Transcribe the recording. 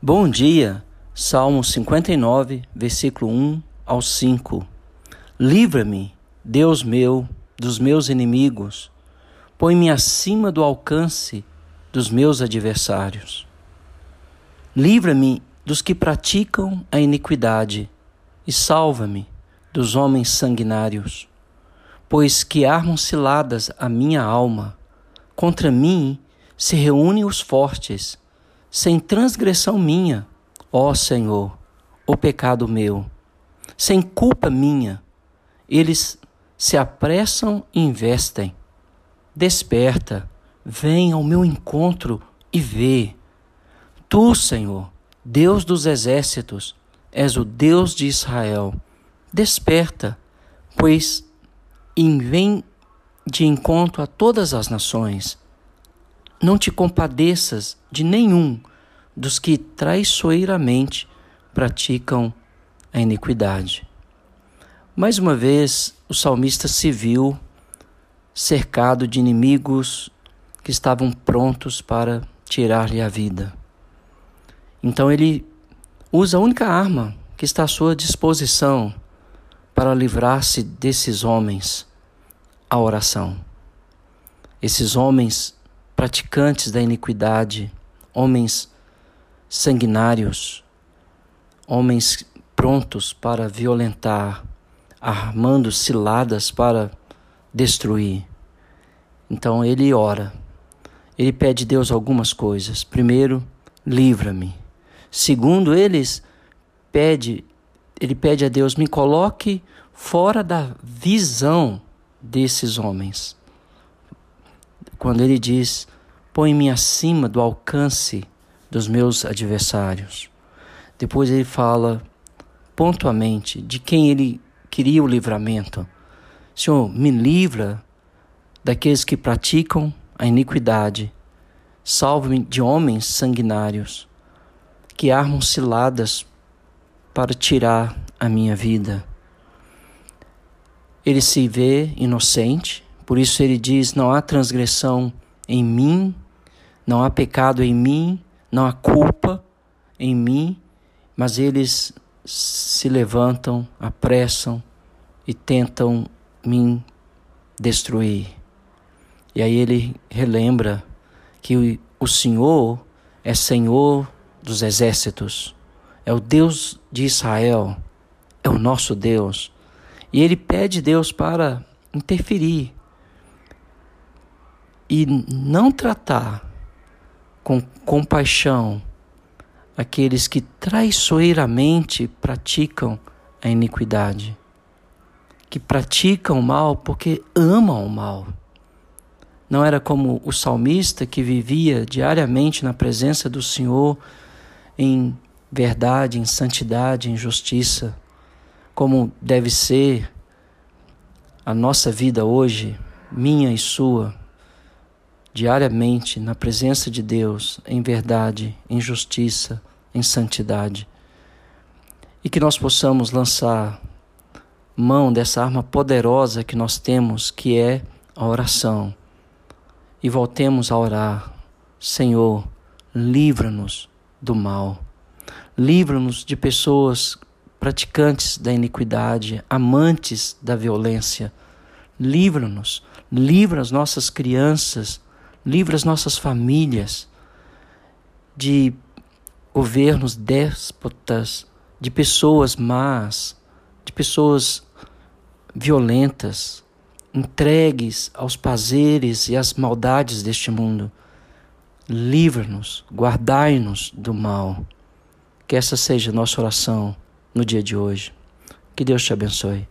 Bom dia, Salmo 59, versículo 1 ao 5. Livra-me, Deus meu, dos meus inimigos, põe-me acima do alcance dos meus adversários. Livra-me dos que praticam a iniquidade e salva-me dos homens sanguinários, pois que armam ciladas a minha alma, contra mim se reúnem os fortes sem transgressão minha, ó Senhor, o pecado meu, sem culpa minha, eles se apressam e investem. Desperta, vem ao meu encontro e vê. Tu, Senhor, Deus dos exércitos, és o Deus de Israel. Desperta, pois vem de encontro a todas as nações não te compadeças de nenhum dos que traiçoeiramente praticam a iniquidade. Mais uma vez, o salmista se viu cercado de inimigos que estavam prontos para tirar-lhe a vida. Então ele usa a única arma que está à sua disposição para livrar-se desses homens, a oração. Esses homens praticantes da iniquidade, homens sanguinários, homens prontos para violentar, armando ciladas para destruir. Então ele ora. Ele pede a Deus algumas coisas. Primeiro, livra-me. Segundo, eles pede, ele pede a Deus, me coloque fora da visão desses homens quando ele diz: Põe-me acima do alcance dos meus adversários. Depois ele fala pontualmente de quem ele queria o livramento. Senhor, me livra daqueles que praticam a iniquidade. Salve-me de homens sanguinários que armam ciladas para tirar a minha vida. Ele se vê inocente, por isso ele diz: não há transgressão em mim, não há pecado em mim, não há culpa em mim, mas eles se levantam, apressam e tentam me destruir. E aí ele relembra que o Senhor é Senhor dos exércitos, é o Deus de Israel, é o nosso Deus. E ele pede Deus para interferir, e não tratar com compaixão aqueles que traiçoeiramente praticam a iniquidade, que praticam o mal porque amam o mal. Não era como o salmista que vivia diariamente na presença do Senhor em verdade, em santidade, em justiça, como deve ser a nossa vida hoje, minha e sua diariamente na presença de Deus, em verdade, em justiça, em santidade. E que nós possamos lançar mão dessa arma poderosa que nós temos, que é a oração. E voltemos a orar: Senhor, livra-nos do mal. Livra-nos de pessoas praticantes da iniquidade, amantes da violência. Livra-nos, livra as nossas crianças livra as nossas famílias de governos déspotas, de pessoas más, de pessoas violentas, entregues aos prazeres e às maldades deste mundo. Livra-nos, guardai-nos do mal. Que essa seja a nossa oração no dia de hoje. Que Deus te abençoe.